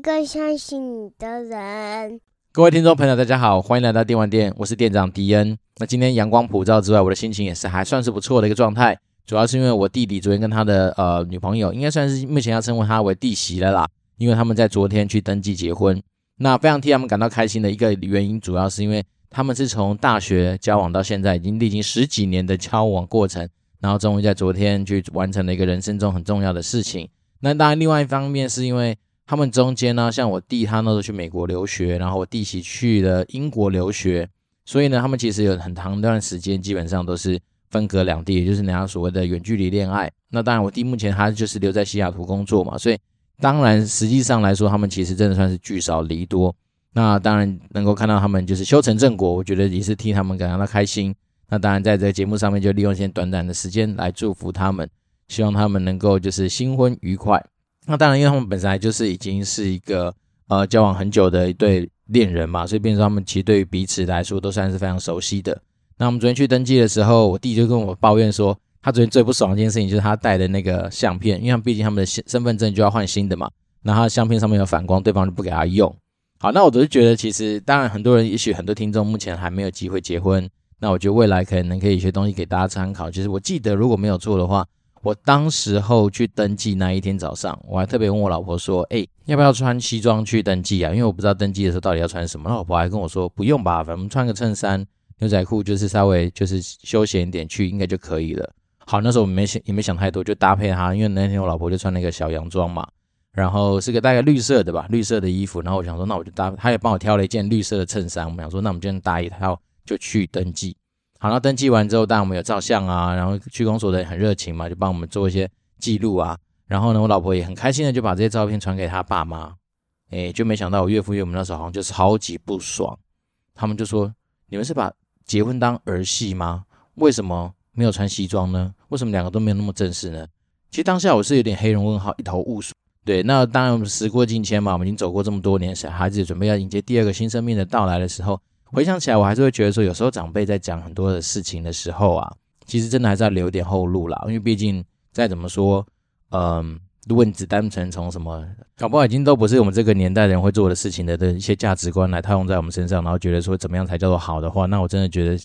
们也需要一个相信你的人。各位听众朋友，大家好，欢迎来到电玩店，我是店长迪恩。那今天阳光普照之外，我的心情也是还算是不错的一个状态。主要是因为我弟弟昨天跟他的呃女朋友，应该算是目前要称呼他为弟媳了啦，因为他们在昨天去登记结婚。那非常替他们感到开心的一个原因，主要是因为他们是从大学交往到现在，已经历经十几年的交往过程，然后终于在昨天去完成了一个人生中很重要的事情。那当然，另外一方面是因为。他们中间呢，像我弟他那时候去美国留学，然后我弟媳去了英国留学，所以呢，他们其实有很长一段时间基本上都是分隔两地，也就是人家所谓的远距离恋爱。那当然，我弟目前他就是留在西雅图工作嘛，所以当然实际上来说，他们其实真的算是聚少离多。那当然能够看到他们就是修成正果，我觉得也是替他们感到开心。那当然在这个节目上面就利用一些短短的时间来祝福他们，希望他们能够就是新婚愉快。那当然，因为他们本来就是已经是一个呃交往很久的一对恋人嘛，所以变成他们其实对于彼此来说都算是非常熟悉的。那我们昨天去登记的时候，我弟就跟我抱怨说，他昨天最不爽的一件事情就是他带的那个相片，因为毕竟他们的身份证就要换新的嘛，那他相片上面有反光，对方就不给他用。好，那我都是觉得其实当然很多人，也许很多听众目前还没有机会结婚，那我觉得未来可能可以一些东西给大家参考。就是我记得如果没有错的话。我当时候去登记那一天早上，我还特别问我老婆说：“哎，要不要穿西装去登记啊？因为我不知道登记的时候到底要穿什么。”老婆还跟我说：“不用吧，反正穿个衬衫、牛仔裤，就是稍微就是休闲一点去，应该就可以了。”好，那时候我没想也没想太多，就搭配她。因为那天我老婆就穿那个小洋装嘛，然后是个大概绿色的吧，绿色的衣服。然后我想说，那我就搭，她也帮我挑了一件绿色的衬衫。我们想说，那我们今天搭一套就去登记。好，那登记完之后，当然我们有照相啊，然后区公所的人很热情嘛，就帮我们做一些记录啊。然后呢，我老婆也很开心的就把这些照片传给她爸妈。诶，就没想到我岳父岳母那时候好像就超级不爽，他们就说：“你们是把结婚当儿戏吗？为什么没有穿西装呢？为什么两个都没有那么正式呢？”其实当下我是有点黑人问号，一头雾水。对，那当然我们时过境迁嘛，我们已经走过这么多年，小孩子准备要迎接第二个新生命的到来的时候。回想起来，我还是会觉得说，有时候长辈在讲很多的事情的时候啊，其实真的还是要留点后路啦。因为毕竟再怎么说，嗯，如果你只单纯从什么，搞不好已经都不是我们这个年代人会做的事情的的一些价值观来套用在我们身上，然后觉得说怎么样才叫做好的话，那我真的觉得，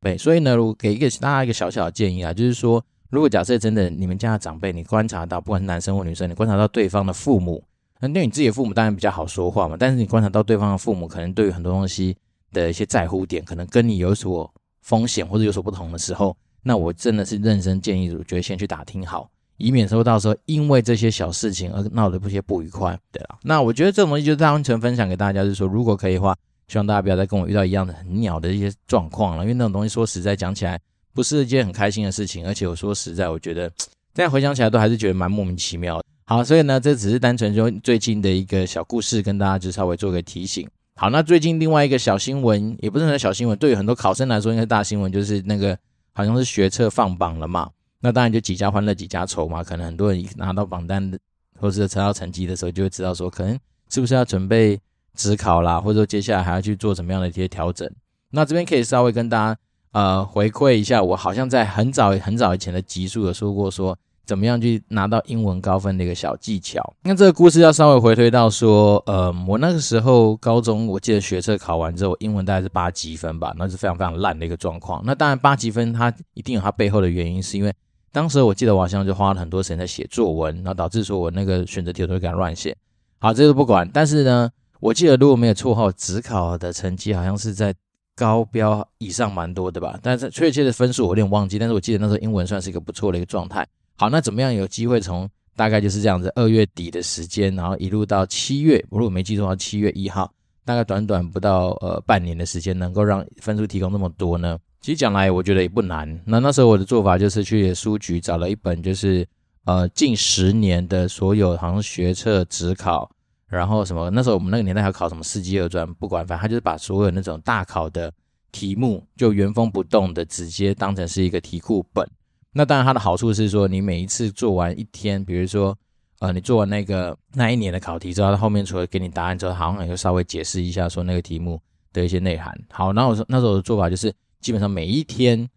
对。所以呢，我给一个大家一个小小的建议啊，就是说，如果假设真的你们家的长辈，你观察到，不管是男生或女生，你观察到对方的父母。那对你自己的父母当然比较好说话嘛，但是你观察到对方的父母可能对于很多东西的一些在乎点，可能跟你有所风险或者有所不同的时候，那我真的是认真建议，我觉得先去打听好，以免说到时候因为这些小事情而闹得不些不愉快。对了，那我觉得这种东西就单纯分享给大家，就是说如果可以的话，希望大家不要再跟我遇到一样的很鸟的一些状况了，因为那种东西说实在讲起来不是一件很开心的事情，而且我说实在，我觉得 现在回想起来都还是觉得蛮莫名其妙的。好，所以呢，这只是单纯就最近的一个小故事，跟大家就稍微做个提醒。好，那最近另外一个小新闻，也不是很小新闻，对于很多考生来说应该大新闻，就是那个好像是学测放榜了嘛。那当然就几家欢乐几家愁嘛，可能很多人拿到榜单的，或者是查到成绩的时候，就会知道说，可能是不是要准备指考啦，或者说接下来还要去做什么样的一些调整。那这边可以稍微跟大家呃回馈一下，我好像在很早很早以前的集数有说过说。怎么样去拿到英文高分的一个小技巧？那这个故事要稍微回推到说，呃，我那个时候高中，我记得学测考完之后，英文大概是八级分吧，那是非常非常烂的一个状况。那当然八级分它一定有它背后的原因，是因为当时我记得我好像就花了很多时间在写作文，然后导致说我那个选择题我都会给它乱写。好，这个不管。但是呢，我记得如果没有错后，只考的成绩好像是在高标以上蛮多的吧？但是确切的分数我有点忘记，但是我记得那时候英文算是一个不错的一个状态。好，那怎么样有机会从大概就是这样子二月底的时间，然后一路到七月，我如果没记错的话，七月一号，大概短短不到呃半年的时间，能够让分数提供那么多呢？其实讲来，我觉得也不难。那那时候我的做法就是去书局找了一本，就是呃近十年的所有好像学测、职考，然后什么那时候我们那个年代还考什么四级二专，不管，反正他就是把所有那种大考的题目就原封不动的直接当成是一个题库本。那当然，它的好处是说，你每一次做完一天，比如说，呃，你做完那个那一年的考题之后，它后面除了给你答案之后，好像也就稍微解释一下说那个题目的一些内涵。好，那我说那时候的做法就是，基本上每一天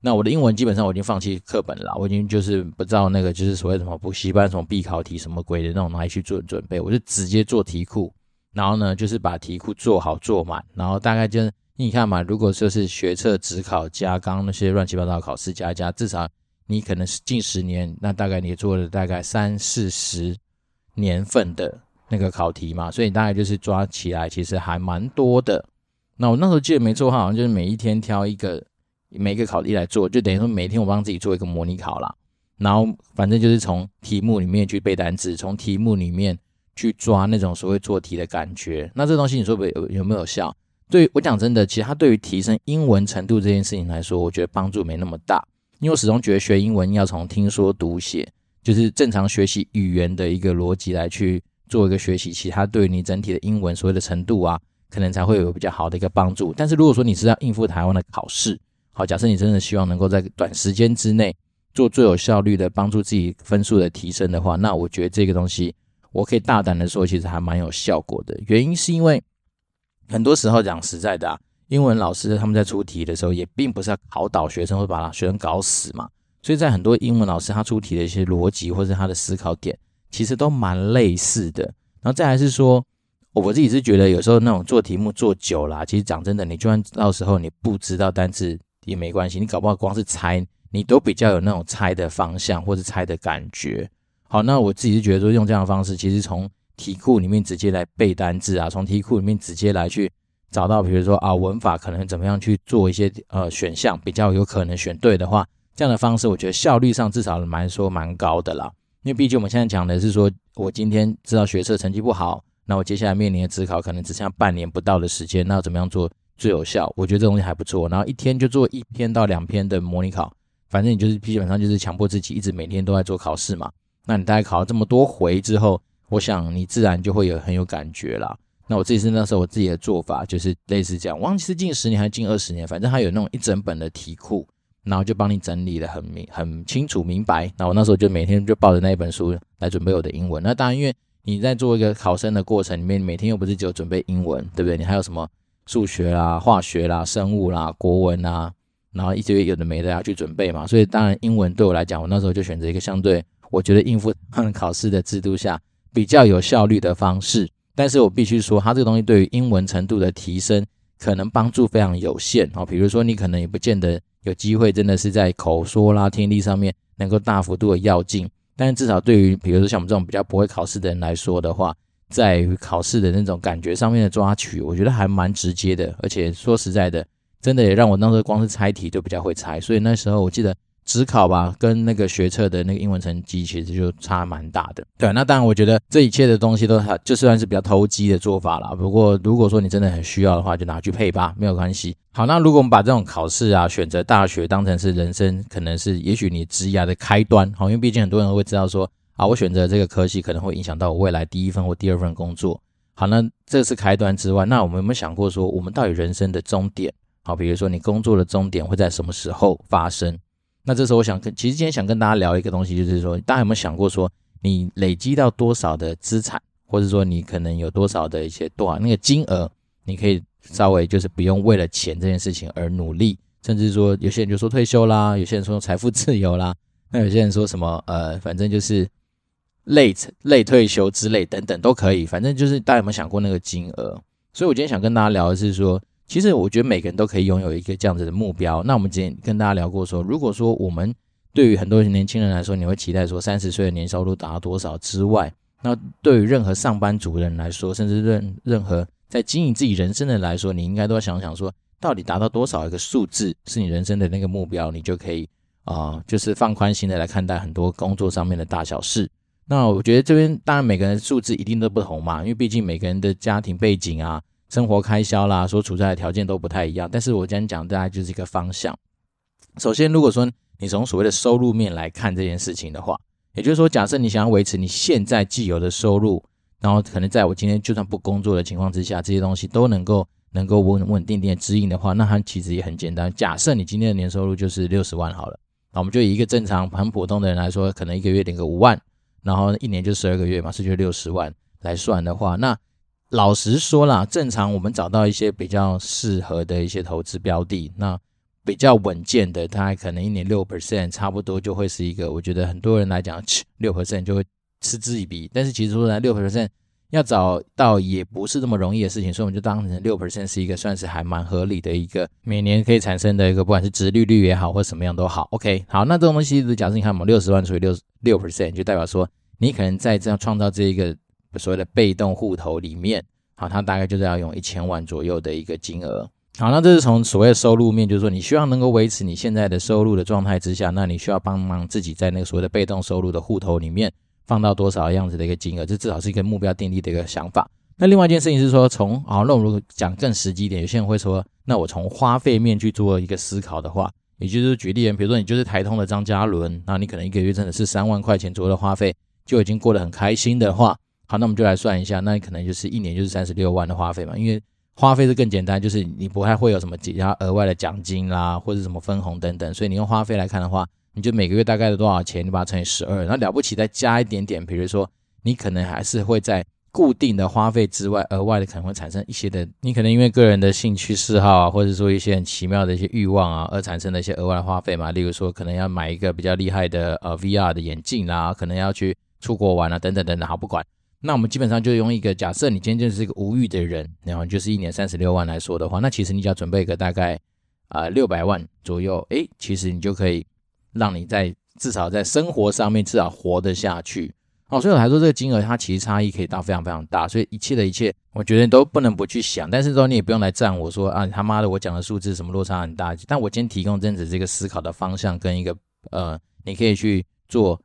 那我的英文基本上我已经放弃课本了，我已经就是不知道那个就是所谓什么补习班什么必考题什么鬼的那种拿去做准备，我就直接做题库，然后呢就是把题库做好做满，然后大概就是你看嘛，如果说是学测指考加刚刚那些乱七八糟的考试加一加，至少你可能是近十年，那大概你做了大概三四十年份的那个考题嘛，所以大概就是抓起来其实还蛮多的。那我那时候记得没错，好像就是每一天挑一个。每个考题来做，就等于说每天我帮自己做一个模拟考啦，然后反正就是从题目里面去背单词，从题目里面去抓那种所谓做题的感觉。那这东西你说有有没有效？对我讲真的，其实它对于提升英文程度这件事情来说，我觉得帮助没那么大。因为我始终觉得学英文要从听说读写，就是正常学习语言的一个逻辑来去做一个学习，其他对你整体的英文所谓的程度啊，可能才会有比较好的一个帮助。但是如果说你是要应付台湾的考试，好，假设你真的希望能够在短时间之内做最有效率的帮助自己分数的提升的话，那我觉得这个东西我可以大胆的说，其实还蛮有效果的。原因是因为很多时候讲实在的啊，英文老师他们在出题的时候也并不是要考倒学生或把学生搞死嘛，所以在很多英文老师他出题的一些逻辑或者他的思考点，其实都蛮类似的。然后再来是说，我自己是觉得有时候那种做题目做久了，其实讲真的，你就算到时候你不知道单词。也没关系，你搞不好光是猜，你都比较有那种猜的方向或者猜的感觉。好，那我自己是觉得说用这样的方式，其实从题库里面直接来背单字啊，从题库里面直接来去找到，比如说啊文法可能怎么样去做一些呃选项，比较有可能选对的话，这样的方式我觉得效率上至少蛮说蛮高的啦。因为毕竟我们现在讲的是说，我今天知道学测成绩不好，那我接下来面临的指考可能只剩下半年不到的时间，那要怎么样做？最有效，我觉得这东西还不错。然后一天就做一篇到两篇的模拟考，反正你就是基本上就是强迫自己一直每天都在做考试嘛。那你大概考了这么多回之后，我想你自然就会有很有感觉啦。那我自己是那时候我自己的做法就是类似这样，忘记是近十年还是近二十年，反正它有那种一整本的题库，然后就帮你整理的很明很清楚明白。那我那时候就每天就抱着那一本书来准备我的英文。那当然，因为你在做一个考生的过程里面，每天又不是只有准备英文，对不对？你还有什么？数学啦、化学啦、生物啦、国文啦，然后一些有的没的要去准备嘛，所以当然英文对我来讲，我那时候就选择一个相对我觉得应付 考试的制度下比较有效率的方式。但是我必须说，它这个东西对于英文程度的提升可能帮助非常有限哦。比如说，你可能也不见得有机会真的是在口说啦、听力上面能够大幅度的跃进，但是至少对于比如说像我们这种比较不会考试的人来说的话，在于考试的那种感觉上面的抓取，我觉得还蛮直接的，而且说实在的，真的也让我那时候光是猜题就比较会猜，所以那时候我记得指考吧，跟那个学测的那个英文成绩其实就差蛮大的。对，那当然我觉得这一切的东西都还就算是比较投机的做法啦。不过如果说你真的很需要的话，就拿去配吧，没有关系。好，那如果我们把这种考试啊，选择大学当成是人生，可能是也许你职涯的开端，好，因为毕竟很多人会知道说。啊，我选择这个科系可能会影响到我未来第一份或第二份工作。好，那这是开端之外，那我们有没有想过说，我们到底人生的终点？好，比如说你工作的终点会在什么时候发生？那这时候我想跟，其实今天想跟大家聊一个东西，就是说，大家有没有想过说，你累积到多少的资产，或者说你可能有多少的一些多少那个金额，你可以稍微就是不用为了钱这件事情而努力，甚至说有些人就说退休啦，有些人说财富自由啦，那有些人说什么呃，反正就是。类类退休之类等等都可以，反正就是大家有没有想过那个金额？所以我今天想跟大家聊的是说，其实我觉得每个人都可以拥有一个这样子的目标。那我们之前跟大家聊过说，如果说我们对于很多年轻人来说，你会期待说三十岁的年收入达到多少之外，那对于任何上班族人来说，甚至任任何在经营自己人生的来说，你应该都要想想说，到底达到多少一个数字是你人生的那个目标，你就可以啊、就是放宽心的来看待很多工作上面的大小事。那我觉得这边当然每个人的数字一定都不同嘛，因为毕竟每个人的家庭背景啊、生活开销啦、所处在的条件都不太一样。但是我今天讲大概就是一个方向。首先，如果说你从所谓的收入面来看这件事情的话，也就是说，假设你想要维持你现在既有的收入，然后可能在我今天就算不工作的情况之下，这些东西都能够能够稳稳定定的指引的话，那它其实也很简单。假设你今天的年收入就是六十万好了，那我们就以一个正常很普通的人来说，可能一个月领个五万。然后一年就十二个月嘛，是就六十万来算的话，那老实说啦，正常我们找到一些比较适合的一些投资标的，那比较稳健的，它可能一年六 percent，差不多就会是一个，我觉得很多人来讲，六 percent 就会嗤之以鼻。但是其实说来六 percent 要找到也不是那么容易的事情，所以我们就当成六 percent 是一个算是还蛮合理的一个每年可以产生的一个，不管是殖利率也好或什么样都好。OK，好，那这种东西，假设你看我们六十万除以六六 percent，就代表说你可能在这样创造这一个所谓的被动户头里面，好，它大概就是要用一千万左右的一个金额。好，那这是从所谓的收入面，就是说你希望能够维持你现在的收入的状态之下，那你需要帮忙自己在那个所谓的被动收入的户头里面放到多少样子的一个金额，这至少是一个目标定立的一个想法。那另外一件事情是说，从啊，那我如果讲更实际一点，有些人会说，那我从花费面去做一个思考的话，也就是举例，比如说你就是台通的张嘉伦，那你可能一个月真的是三万块钱左右的花费就已经过得很开心的话，好，那我们就来算一下，那你可能就是一年就是三十六万的花费嘛，因为。花费是更简单，就是你不太会有什么其他额外的奖金啦，或者什么分红等等，所以你用花费来看的话，你就每个月大概的多少钱，你把它乘以十二，那了不起再加一点点，比如说你可能还是会在固定的花费之外，额外的可能会产生一些的，你可能因为个人的兴趣嗜好啊，或者说一些很奇妙的一些欲望啊，而产生的一些额外的花费嘛，例如说可能要买一个比较厉害的呃 VR 的眼镜啦，可能要去出国玩啊，等等等等，好不管。那我们基本上就用一个假设，你今天就是一个无欲的人，然后就是一年三十六万来说的话，那其实你只要准备一个大概啊六百万左右，诶，其实你就可以让你在至少在生活上面至少活得下去。哦，所以我还说这个金额它其实差异可以到非常非常大，所以一切的一切，我觉得都不能不去想。但是说你也不用来赞我说啊，他妈的我讲的数字什么落差很大，但我今天提供这样子这个思考的方向跟一个呃，你可以去做。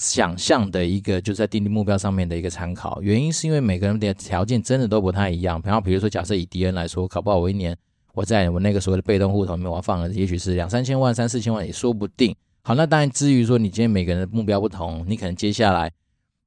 想象的一个就是在定定目标上面的一个参考，原因是因为每个人的条件真的都不太一样。然后比如说，假设以迪恩来说，考不好我一年我在我那个所谓的被动户头里面，我要放了也许是两三千万、三四千万也说不定。好，那当然至于说你今天每个人的目标不同，你可能接下来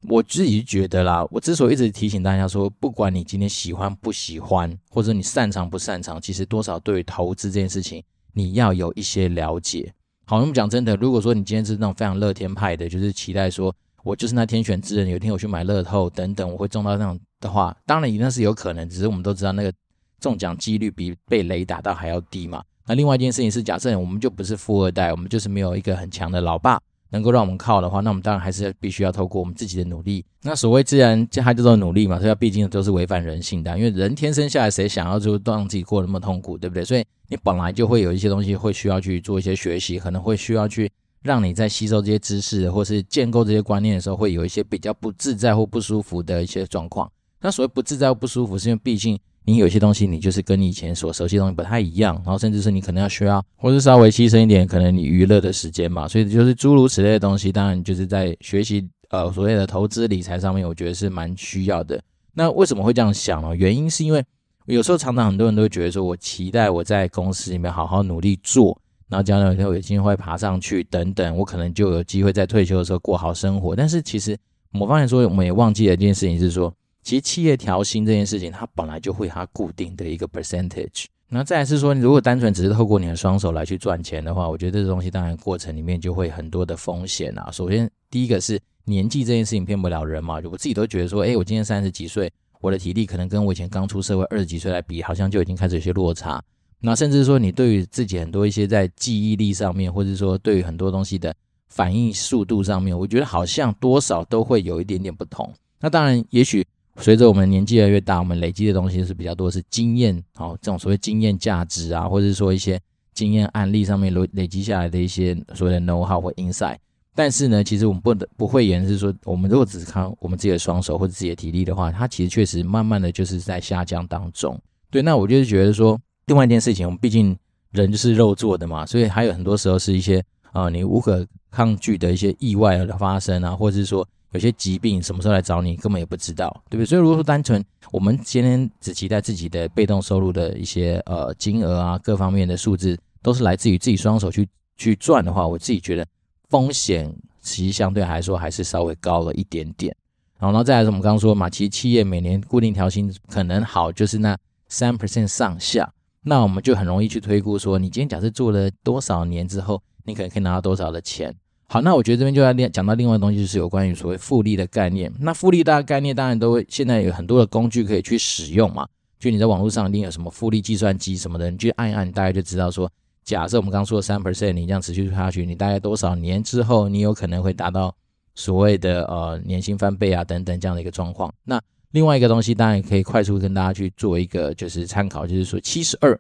我自己觉得啦，我之所以一直提醒大家说，不管你今天喜欢不喜欢，或者你擅长不擅长，其实多少对于投资这件事情，你要有一些了解。好，我们讲真的，如果说你今天是那种非常乐天派的，就是期待说我就是那天选之人，有一天我去买乐透等等，我会中到那种的话，当然一定是有可能，只是我们都知道那个中奖几率比被雷打到还要低嘛。那另外一件事情是，假设我们就不是富二代，我们就是没有一个很强的老爸能够让我们靠的话，那我们当然还是必须要透过我们自己的努力。那所谓自然，它就是努力嘛，所以它毕竟都是违反人性的，因为人天生下来谁想要就让自己过那么痛苦，对不对？所以。你本来就会有一些东西会需要去做一些学习，可能会需要去让你在吸收这些知识或是建构这些观念的时候，会有一些比较不自在或不舒服的一些状况。那所谓不自在或不舒服，是因为毕竟你有些东西你就是跟你以前所熟悉的东西不太一样，然后甚至是你可能要需要或是稍微牺牲一点可能你娱乐的时间嘛，所以就是诸如此类的东西，当然就是在学习呃所谓的投资理财上面，我觉得是蛮需要的。那为什么会这样想呢？原因是因为。有时候常常很多人都会觉得说，我期待我在公司里面好好努力做，然后将来有一天我有机会爬上去等等，我可能就有机会在退休的时候过好生活。但是其实我发现说，我们也忘记了一件事情是说，其实企业调薪这件事情，它本来就会它固定的一个 percentage。那再来是说，如果单纯只是透过你的双手来去赚钱的话，我觉得这个东西当然过程里面就会很多的风险啊。首先第一个是年纪这件事情骗不了人嘛，我自己都觉得说，诶，我今年三十几岁。我的体力可能跟我以前刚出社会二十几岁来比，好像就已经开始有些落差。那甚至说，你对于自己很多一些在记忆力上面，或者说对于很多东西的反应速度上面，我觉得好像多少都会有一点点不同。那当然，也许随着我们年纪越来越大，我们累积的东西是比较多，是经验，好，这种所谓经验价值啊，或者说一些经验案例上面累累积下来的一些所谓的 know how 或 insight。但是呢，其实我们不能不会言是说，我们如果只是看我们自己的双手或者自己的体力的话，它其实确实慢慢的就是在下降当中。对，那我就是觉得说，另外一件事情，我们毕竟人就是肉做的嘛，所以还有很多时候是一些啊、你无可抗拒的一些意外的发生啊，或者是说有些疾病什么时候来找你，根本也不知道，对不对？所以如果说单纯我们今天只期待自己的被动收入的一些呃金额啊，各方面的数字都是来自于自己双手去去赚的话，我自己觉得。风险其实相对来说还是稍微高了一点点，然后，然后再来是我们刚刚说嘛，其实企业每年固定调薪可能好就是那三 percent 上下，那我们就很容易去推估说，你今天假设做了多少年之后，你可能可以拿到多少的钱。好，那我觉得这边就要讲到另外的东西，就是有关于所谓复利的概念。那复利大概念当然都会现在有很多的工具可以去使用嘛，就你在网络上一定有什么复利计算机什么的，你去按一按，大概就知道说。假设我们刚说的三 percent，你这样持续下去，你大概多少年之后，你有可能会达到所谓的呃年薪翻倍啊等等这样的一个状况。那另外一个东西，当然可以快速跟大家去做一个就是参考，就是说七十二，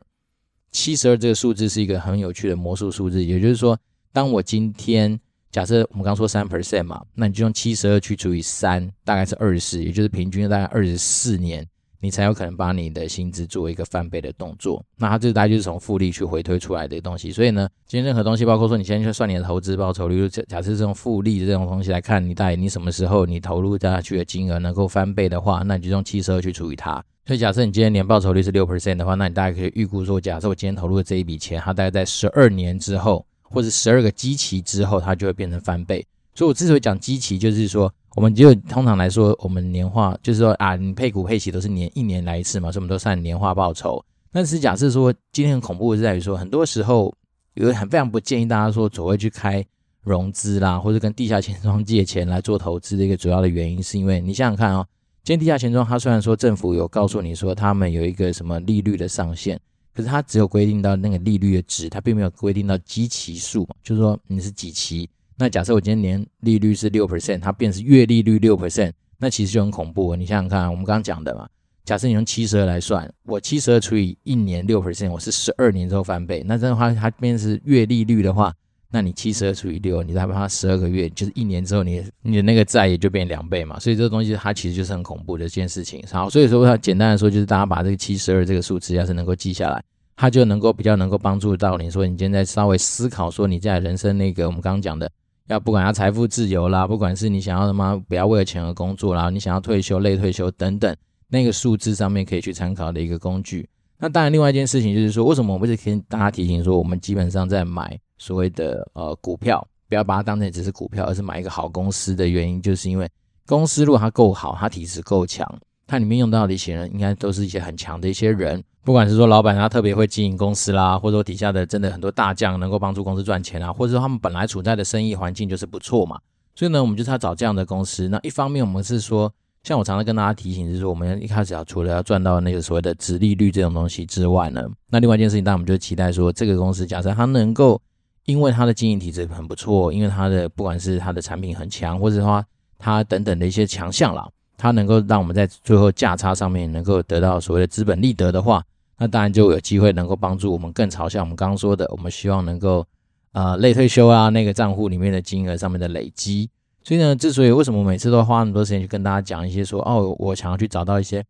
七十二这个数字是一个很有趣的魔术数字。也就是说，当我今天假设我们刚说三 percent 嘛，那你就用七十二去除以三，大概是二十四，也就是平均大概二十四年。你才有可能把你的薪资做一个翻倍的动作，那它这大概就是从复利去回推出来的东西。所以呢，今天任何东西，包括说你现在去算你的投资报酬率，假假设这种复利的这种东西来看，你大概你什么时候你投入下去的金额能够翻倍的话，那你就用七十二去除以它。所以假设你今天年报酬率是六 percent 的话，那你大概可以预估说，假设我今天投入的这一笔钱，它大概在十二年之后，或者十二个基期之后，它就会变成翻倍。所以我之所以讲基期，就是说。我们就通常来说，我们年化就是说啊，你配股配息都是年一年来一次嘛，所以我们都算年化报酬。但是假设说今天很恐怖的是在于说，很多时候有很非常不建议大家说所谓去开融资啦，或者跟地下钱庄借钱来做投资的一个主要的原因，是因为你想想看哦，今天地下钱庄它虽然说政府有告诉你说他们有一个什么利率的上限，可是它只有规定到那个利率的值，它并没有规定到基期数，就是说你是几期。那假设我今天年利率是六 percent，它变成月利率六 percent，那其实就很恐怖。你想想看，我们刚刚讲的嘛，假设你用七十二来算，我七十二除以一年六 percent，我是十二年之后翻倍。那这样的话，它变成是月利率的话，那你七十二除以六，你再把它十二个月，就是一年之后你，你的那个债也就变两倍嘛。所以这个东西它其实就是很恐怖的一件事情。好，所以说它简单的说，就是大家把这个七十二这个数字要是能够记下来，它就能够比较能够帮助到你说，你现在稍微思考说你在人生那个我们刚刚讲的。要不管要财富自由啦，不管是你想要什么，不要为了钱而工作啦，你想要退休、累退休等等，那个数字上面可以去参考的一个工具。那当然，另外一件事情就是说，为什么我们一直跟大家提醒说，我们基本上在买所谓的呃股票，不要把它当成只是股票，而是买一个好公司的原因，就是因为公司如果它够好，它体质够强，它里面用到的一些人，应该都是一些很强的一些人。不管是说老板他特别会经营公司啦，或者说底下的真的很多大将能够帮助公司赚钱啊，或者说他们本来处在的生意环境就是不错嘛，所以呢，我们就是要找这样的公司。那一方面我们是说，像我常常跟大家提醒，就是说我们一开始要除了要赚到那个所谓的殖利率这种东西之外呢，那另外一件事情，当然我们就期待说这个公司假设它能够因为它的经营体质很不错，因为它的不管是它的产品很强，或者说它等等的一些强项啦，它能够让我们在最后价差上面能够得到所谓的资本利得的话。那当然就有机会能够帮助我们更朝向我们刚刚说的，我们希望能够呃类退休啊那个账户里面的金额上面的累积。所以呢，之所以为什么每次都花那么多时间去跟大家讲一些说哦，我想要去找到一些。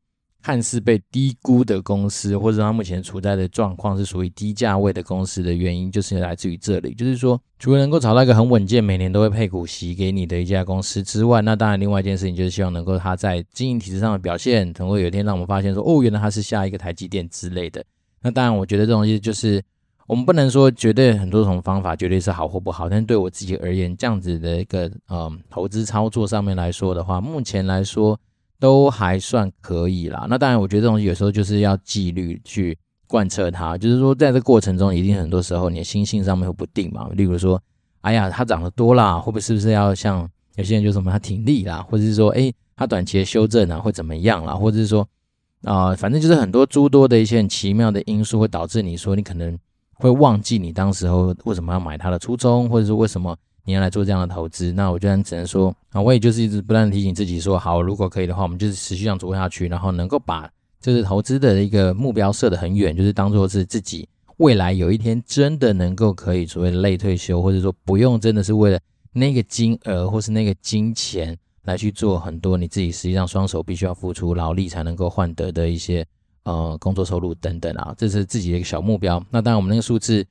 看似被低估的公司，或者它目前处在的状况是属于低价位的公司的原因，就是来自于这里。就是说，除了能够找到一个很稳健、每年都会配股息给你的一家公司之外，那当然另外一件事情就是希望能够它在经营体制上的表现，能够有一天让我们发现说，哦，原来它是下一个台积电之类的。那当然，我觉得这东西就是我们不能说绝对很多种方法绝对是好或不好，但对我自己而言，这样子的一个嗯投资操作上面来说的话，目前来说。都还算可以啦。那当然，我觉得这东西有时候就是要纪律去贯彻它。就是说，在这过程中，一定很多时候你的心性上面会不定嘛。例如说，哎呀，它涨得多啦，会不会是不是要像有些人就什么它停利啦，或者是说，哎，它短期的修正啊会怎么样啦，或者是说，啊、反正就是很多诸多的一些很奇妙的因素会导致你说你可能会忘记你当时候为什么要买它的初衷，或者是为什么。你要来做这样的投资，那我就只能说啊，我也就是一直不断提醒自己说，好，如果可以的话，我们就是持续这样做下去，然后能够把这次投资的一个目标设得很远，就是当做是自己未来有一天真的能够可以所谓的类退休，或者说不用真的是为了那个金额或是那个金钱来去做很多你自己实际上双手必须要付出劳力才能够换得的一些呃工作收入等等啊，这是自己的一个小目标。那当然我们那个数字。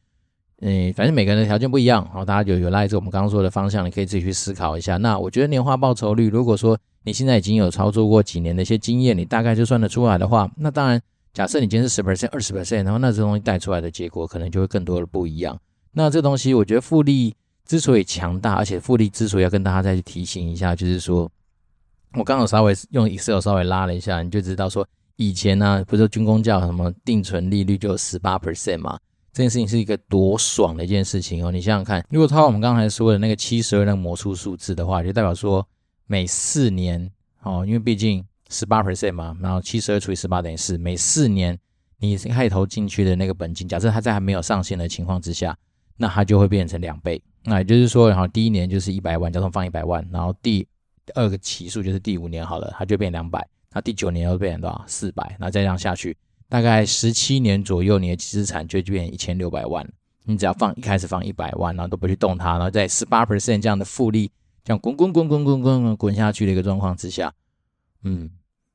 嗯，反正每个人的条件不一样，好，大家就有赖着我们刚刚说的方向，你可以自己去思考一下。那我觉得年化报酬率，如果说你现在已经有操作过几年的一些经验，你大概就算得出来的话，那当然，假设你今天是十 percent、二十 percent，然后那这东西带出来的结果可能就会更多的不一样。那这东西，我觉得复利之所以强大，而且复利之所以要跟大家再去提醒一下，就是说，我刚好稍微用 Excel 稍微拉了一下，你就知道说，以前呢、不是军工教什么定存利率就十八 percent 嘛。这件事情是一个多爽的一件事情哦！你想想看，如果套我们刚才说的那个七十二那个魔术数字的话，就代表说每四年哦，因为毕竟十八 percent 嘛，然后七十二除以十八等于四，每四年你开投进去的那个本金，假设它在还没有上线的情况之下，那它就会变成两倍。那也就是说，然后第一年就是一百万，假设放一百万，然后第二个期数就是第五年好了，它就变两百，那第九年又变成多少？四百，那再这样下去，大概十七年左右，你的资产就变一千六百万。你只要放一开始放一百万，然后都不去动它，然后在十八 percent 这样的复利，这样滚滚滚滚滚滚滚下去的一个状况之下，嗯。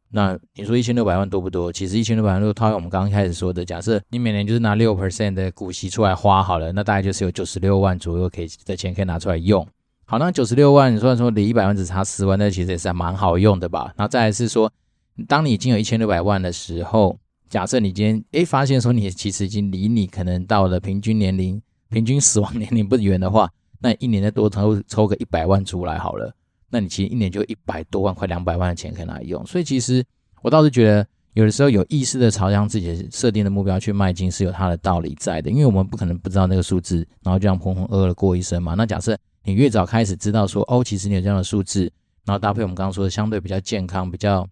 那你说一千六百万多不多？其实一千六百万，如果套用我们刚刚开始说的，假设你每年就是拿六 percent 的股息出来花好了，那大概就是有九十六万左右可以的钱可以拿出来用。好，那九十六万，你虽然说离一百万只差十万，那其实也是还蛮好用的吧？然后再来是说，当你已经有一千六百万的时候，假设你今天诶发现说你其实已经离你可能到了平均年龄、平均死亡年龄不远的话，那一年再多抽抽个一百万出来好了。那你其实一年就一百多万，快两百万的钱可以拿来用，所以其实我倒是觉得，有的时候有意识的朝向自己设定的目标去迈进，是有它的道理在的。因为我们不可能不知道那个数字，然后就这样浑浑噩噩的过一生嘛。那假设你越早开始知道说，哦，其实你有这样的数字，然后搭配我们刚刚说的相对比较健康、比较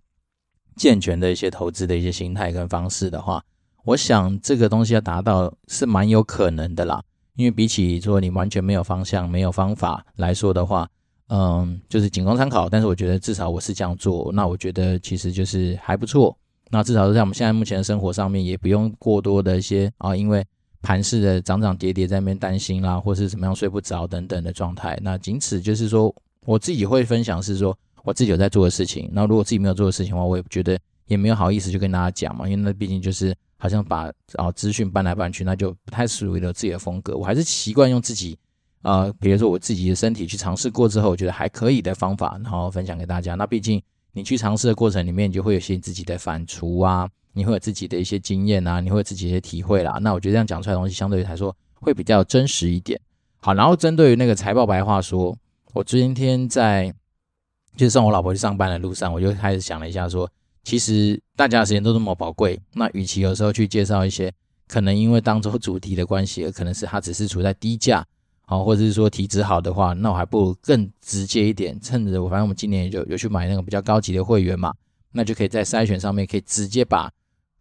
健全的一些投资的一些心态跟方式的话，我想这个东西要达到是蛮有可能的啦。因为比起说你完全没有方向、没有方法来说的话，嗯，就是仅供参考，但是我觉得至少我是这样做，那我觉得其实就是还不错。那至少是在我们现在目前的生活上面，也不用过多的一些啊，因为盘势的涨涨跌跌在那边担心啦，或是怎么样睡不着等等的状态。那仅此就是说，我自己会分享是说我自己有在做的事情。那如果自己没有做的事情的话，我也觉得也没有好意思就跟大家讲嘛，因为那毕竟就是好像把啊资讯搬来搬去，那就不太属于了自己的风格。我还是习惯用自己。呃，比如说我自己的身体去尝试过之后，我觉得还可以的方法，然后分享给大家。那毕竟你去尝试的过程里面，你就会有些自己的反刍啊，你会有自己的一些经验啊，你会有自己的一些体会啦。那我觉得这样讲出来的东西，相对于来说会比较真实一点。好，然后针对于那个财报白话说，我今天在就是送我老婆去上班的路上，我就开始想了一下说，其实大家的时间都这么宝贵，那与其有时候去介绍一些可能因为当周主题的关系，而可能是它只是处在低价。好，或者是说体质好的话，那我还不如更直接一点，趁着我反正我们今年有有去买那个比较高级的会员嘛，那就可以在筛选上面可以直接把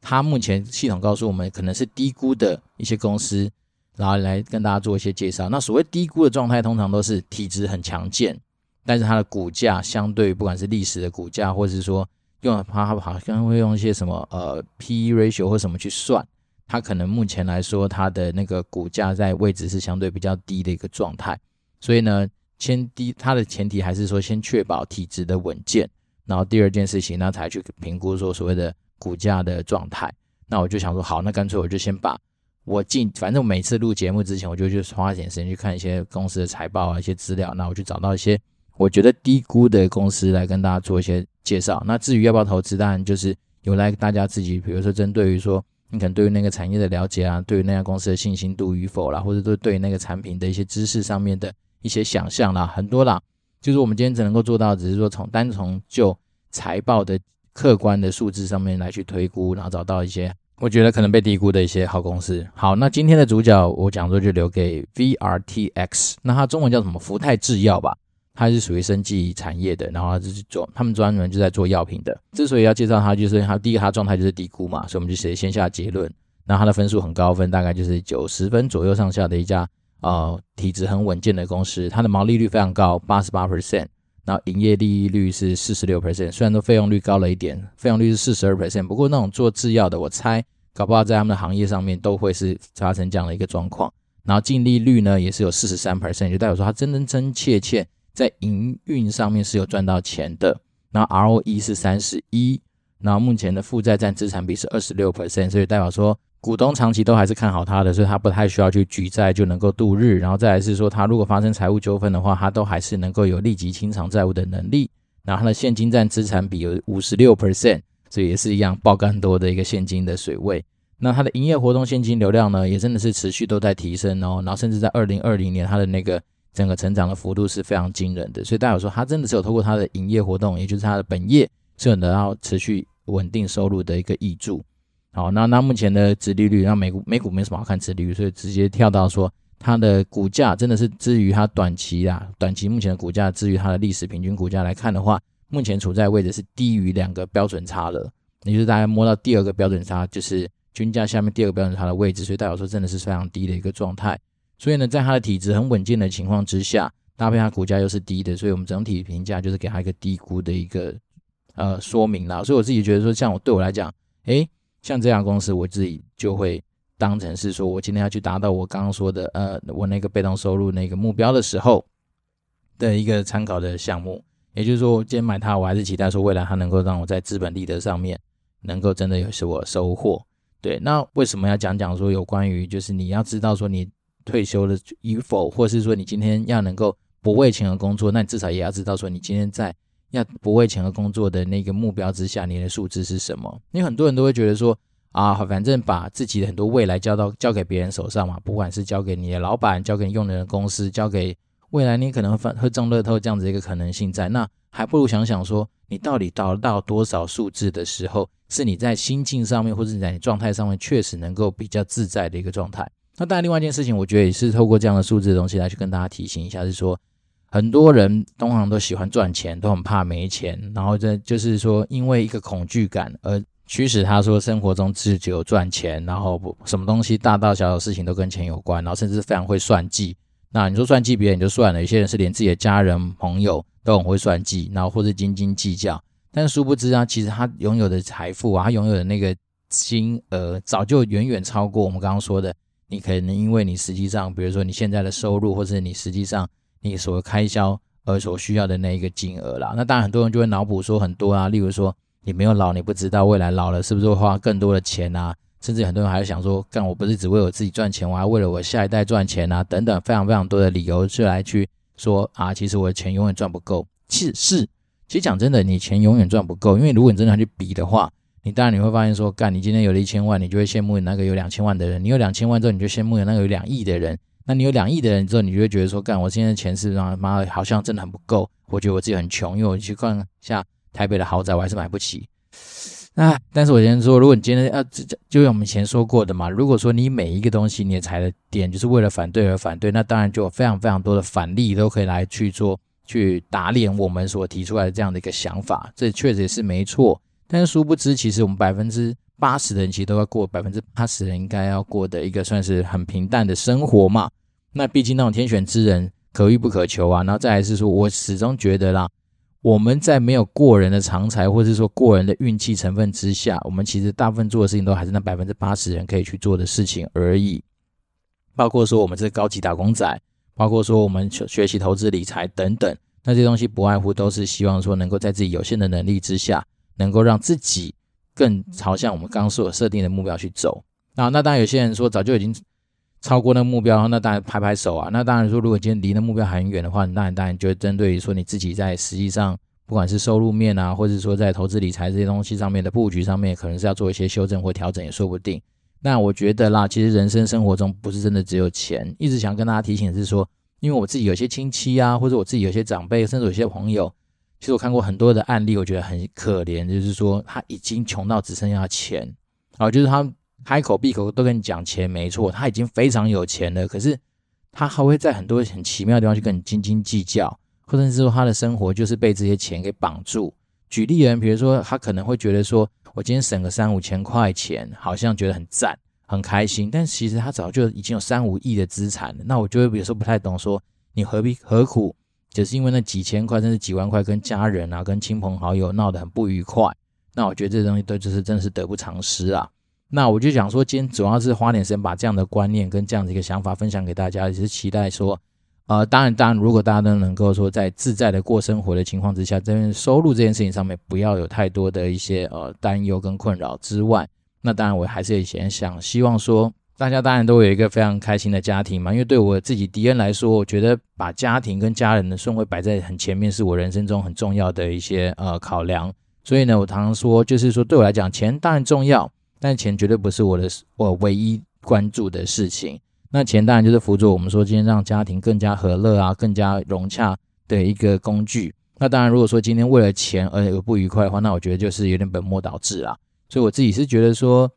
它目前系统告诉我们可能是低估的一些公司，然后来跟大家做一些介绍。那所谓低估的状态，通常都是体质很强健，但是它的股价相对不管是历史的股价，或者是说用它好像会用一些什么呃 PE ratio 或什么去算。它可能目前来说，它的那个股价在位置是相对比较低的一个状态，所以呢，先低它的前提还是说先确保体质的稳健，然后第二件事情，那才去评估说所谓的股价的状态。那我就想说，好，那干脆我就先把我进，反正我每次录节目之前，我就去花点时间去看一些公司的财报啊，一些资料，那我就找到一些我觉得低估的公司来跟大家做一些介绍。那至于要不要投资，当然就是有来大家自己，比如说针对于说。你可能对于那个产业的了解啊，对于那家公司的信心度与否啦，或者对对那个产品的一些知识上面的一些想象啦，很多啦。就是我们今天只能够做到，只是说从单从就财报的客观的数字上面来去推估，然后找到一些我觉得可能被低估的一些好公司。好，那今天的主角我讲座就留给 VRTX，那它中文叫什么？福泰制药吧。它是属于生技产业的，然后它就是做，他们专门就在做药品的。之所以要介绍它，就是它第一个它状态就是低估嘛，所以我们就直接先下结论。那它的分数很高分，大概就是九十分左右上下的一家呃体质很稳健的公司。它的毛利率非常高，八十八 percent，然后营业利率是四十六 percent。虽然说费用率高了一点，费用率是四十二 percent，不过那种做制药的，我猜搞不好在他们的行业上面都会是发生这样的一个状况。然后净利率呢也是有四十三 percent，就代表说它真真真切切。在营运上面是有赚到钱的，那 ROE 是三十一，然后目前的负债占资产比是二十六 percent，所以代表说股东长期都还是看好它的，所以它不太需要去举债就能够度日，然后再来是说它如果发生财务纠纷的话，它都还是能够有立即清偿债务的能力，然后它的现金占资产比有五十六 percent，所以也是一样爆干多的一个现金的水位，那它的营业活动现金流量呢，也真的是持续都在提升哦，然后甚至在二零二零年它的那个。整个成长的幅度是非常惊人的，所以大家说他真的是有透过他的营业活动，也就是他的本业，是有得到持续稳定收入的一个挹注。好，那那目前的殖利率，那美股美股没什么好看殖利率，所以直接跳到说它的股价真的是至于它短期啊，短期目前的股价至于它的历史平均股价来看的话，目前处在位置是低于两个标准差了，也就是大家摸到第二个标准差，就是均价下面第二个标准差的位置，所以代表说真的是非常低的一个状态。所以呢，在它的体质很稳健的情况之下，搭配它股价又是低的，所以我们整体评价就是给它一个低估的一个呃说明啦。所以我自己觉得说，像我对我来讲，诶，像这家公司，我自己就会当成是说我今天要去达到我刚刚说的呃我那个被动收入那个目标的时候的一个参考的项目。也就是说，今天买它，我还是期待说未来它能够让我在资本利得上面能够真的有所收获。对，那为什么要讲讲说有关于就是你要知道说你退休了与否，或是说你今天要能够不为钱而工作，那你至少也要知道说你今天在要不为钱而工作的那个目标之下，你的数字是什么？因为很多人都会觉得说啊，反正把自己的很多未来交到交给别人手上嘛，不管是交给你的老板，交给你用的公司，交给。未来你可能会会中乐透这样子一个可能性在，那还不如想想说，你到底达到多少数字的时候，是你在心境上面或者你在你状态上面确实能够比较自在的一个状态。那当然，另外一件事情，我觉得也是透过这样的数字的东西来去跟大家提醒一下，是说很多人通常都喜欢赚钱，都很怕没钱，然后这就是说因为一个恐惧感而驱使他说生活中只有赚钱，然后不什么东西大大小小事情都跟钱有关，然后甚至非常会算计。那你说算计别人就算了，有些人是连自己的家人朋友都很会算计，然后或者斤斤计较。但殊不知啊，其实他拥有的财富啊，他拥有的那个金额早就远远超过我们刚刚说的。你可能因为你实际上，比如说你现在的收入，或者你实际上你所开销而所需要的那一个金额啦。那当然很多人就会脑补说很多啊，例如说你没有老，你不知道未来老了是不是会花更多的钱啊。甚至很多人还会想说，干我不是只为我自己赚钱，我还为了我下一代赚钱啊，等等，非常非常多的理由去来去说啊，其实我的钱永远赚不够。其实是，其实讲真的，你钱永远赚不够，因为如果你真的要去比的话，你当然你会发现说，干你今天有了一千万，你就会羡慕那个有两千万的人；你有两千万之后，你就羡慕有那个有两亿的人。那你有两亿的人之后，你就会觉得说，干我今天的钱是让妈好像真的很不够，我觉得我自己很穷，因为我去看一下台北的豪宅，我还是买不起。啊！但是我先说，如果你今天要就就像我们以前说过的嘛，如果说你每一个东西你的踩的点就是为了反对而反对，那当然就有非常非常多的反例都可以来去做去打脸我们所提出来的这样的一个想法，这确实也是没错。但是殊不知，其实我们百分之八十的人其实都要过百分之八十人应该要过的一个算是很平淡的生活嘛。那毕竟那种天选之人可遇不可求啊。然后再来是说，我始终觉得啦。我们在没有过人的长才，或者说过人的运气成分之下，我们其实大部分做的事情都还是那百分之八十人可以去做的事情而已。包括说我们这高级打工仔，包括说我们学习投资理财等等，那这些东西不外乎都是希望说能够在自己有限的能力之下，能够让自己更朝向我们刚刚所设定的目标去走。啊那当然有些人说早就已经。超过那个目标，那当然拍拍手啊。那当然说，如果今天离那目标还很远的话，那当然当然就会针对于说你自己在实际上，不管是收入面啊，或者说在投资理财这些东西上面的布局上面，可能是要做一些修正或调整也说不定。那我觉得啦，其实人生生活中不是真的只有钱。一直想跟大家提醒的是说，因为我自己有些亲戚啊，或者我自己有些长辈，甚至有些朋友，其实我看过很多的案例，我觉得很可怜，就是说他已经穷到只剩下钱，啊，就是他。开口闭口都跟你讲钱，没错，他已经非常有钱了。可是他还会在很多很奇妙的地方去跟你斤斤计较，或者是说他的生活就是被这些钱给绑住。举例人，比如说他可能会觉得说，我今天省个三五千块钱，好像觉得很赞，很开心。但其实他早就已经有三五亿的资产了。那我就会有时候不太懂，说你何必何苦，就是因为那几千块甚至几万块，跟家人啊、跟亲朋好友闹得很不愉快。那我觉得这东西都就是真的是得不偿失啊。那我就想说，今天主要是花点时间把这样的观念跟这样的一个想法分享给大家，也是期待说，呃，当然，当然，如果大家都能够说在自在的过生活的情况之下，这边收入这件事情上面不要有太多的一些呃担忧跟困扰之外，那当然我还是也想希望说，大家当然都有一个非常开心的家庭嘛，因为对我自己迪恩来说，我觉得把家庭跟家人的顺位摆在很前面，是我人生中很重要的一些呃考量。所以呢，我常常说，就是说对我来讲，钱当然重要。但钱绝对不是我的我唯一关注的事情。那钱当然就是辅助我们说今天让家庭更加和乐啊，更加融洽的一个工具。那当然，如果说今天为了钱而有不愉快的话，那我觉得就是有点本末倒置啊。所以我自己是觉得说，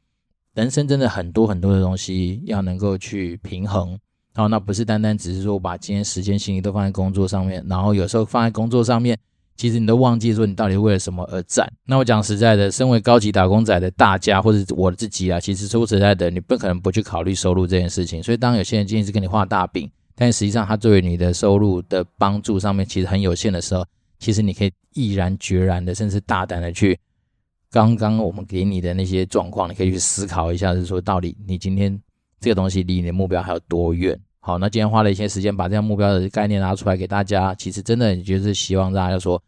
人生真的很多很多的东西要能够去平衡。好，那不是单单只是说把今天时间、心力都放在工作上面，然后有时候放在工作上面，其实你都忘记说你到底为了什么而战。那我讲实在的，身为高级打工仔的大家，或者我自己啊，其实说实在的，你不可能不去考虑收入这件事情。所以当有些人今天是跟你画大饼，但实际上他作为你的收入的帮助上面其实很有限的时候，其实你可以毅然决然的，甚至大胆的去，刚刚我们给你的那些状况，你可以去思考一下，是说到底你今天这个东西离你的目标还有多远？好，那今天花了一些时间把这样目标的概念拿出来给大家，其实真的就是希望大家说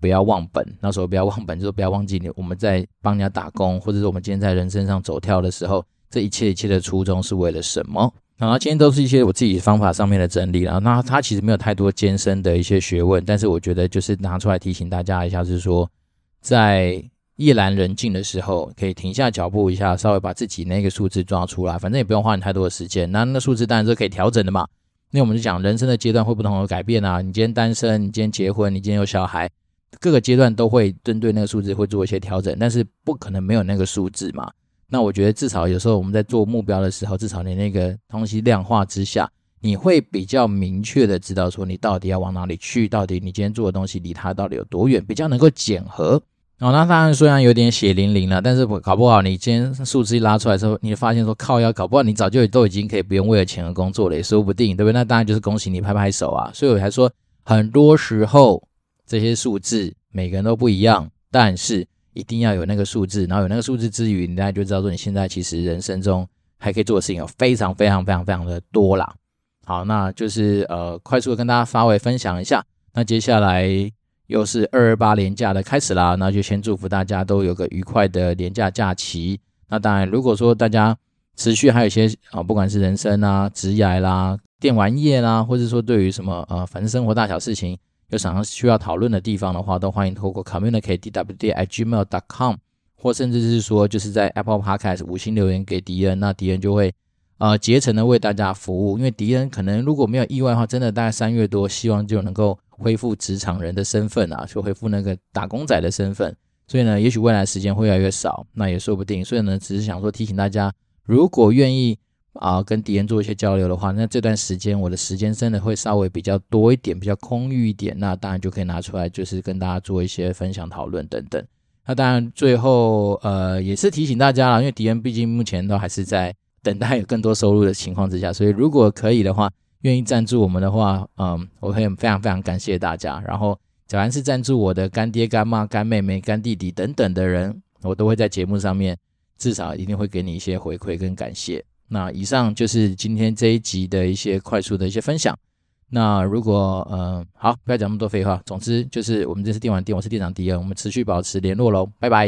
不要忘本。那时候不要忘本，就是不要忘记你我们在帮人家打工，或者是我们今天在人生上走跳的时候，这一切一切的初衷是为了什么？然后今天都是一些我自己方法上面的整理了。那它其实没有太多艰深的一些学问，但是我觉得就是拿出来提醒大家一下，是说在。夜阑人静的时候，可以停下脚步一下，稍微把自己那个数字抓出来，反正也不用花你太多的时间。那那数字当然是可以调整的嘛。那我们就讲人生的阶段会不同的改变啊。你今天单身，你今天结婚，你今天有小孩，各个阶段都会针对那个数字会做一些调整，但是不可能没有那个数字嘛。那我觉得至少有时候我们在做目标的时候，至少你那个东西量化之下，你会比较明确的知道说你到底要往哪里去，到底你今天做的东西离它到底有多远，比较能够检核。哦，那当然虽然有点血淋淋了，但是搞不好你今天数字一拉出来之后，你发现说靠要，搞不好你早就都已经可以不用为了钱而工作了，也说不定，对不对？那当然就是恭喜你，拍拍手啊！所以我才说，很多时候这些数字每个人都不一样，但是一定要有那个数字，然后有那个数字之余，你大家就知道说你现在其实人生中还可以做的事情有非常非常非常非常的多啦。好，那就是呃，快速的跟大家发微分享一下，那接下来。又是二二八连假的开始啦，那就先祝福大家都有个愉快的连假假期。那当然，如果说大家持续还有一些啊，不管是人生啊、职业啦、电玩业啦，或者说对于什么呃，反正生活大小事情有想要需要讨论的地方的话，都欢迎透过 communicate dwd at gmail dot com 或甚至是说就是在 Apple Podcast 五星留言给迪恩，那迪恩就会呃竭诚的为大家服务。因为迪恩可能如果没有意外的话，真的大概三月多，希望就能够。恢复职场人的身份啊，就恢复那个打工仔的身份，所以呢，也许未来时间会越来越少，那也说不定。所以呢，只是想说提醒大家，如果愿意啊跟敌人做一些交流的话，那这段时间我的时间真的会稍微比较多一点，比较空裕一点，那当然就可以拿出来，就是跟大家做一些分享、讨论等等。那当然最后呃也是提醒大家了，因为敌人毕竟目前都还是在等待有更多收入的情况之下，所以如果可以的话。愿意赞助我们的话，嗯，我会非常非常感谢大家。然后，假如是赞助我的干爹、干妈、干妹妹、干弟弟等等的人，我都会在节目上面至少一定会给你一些回馈跟感谢。那以上就是今天这一集的一些快速的一些分享。那如果嗯好，不要讲那么多废话。总之就是我们这次电玩店，我是店长迪恩，我们持续保持联络喽，拜拜。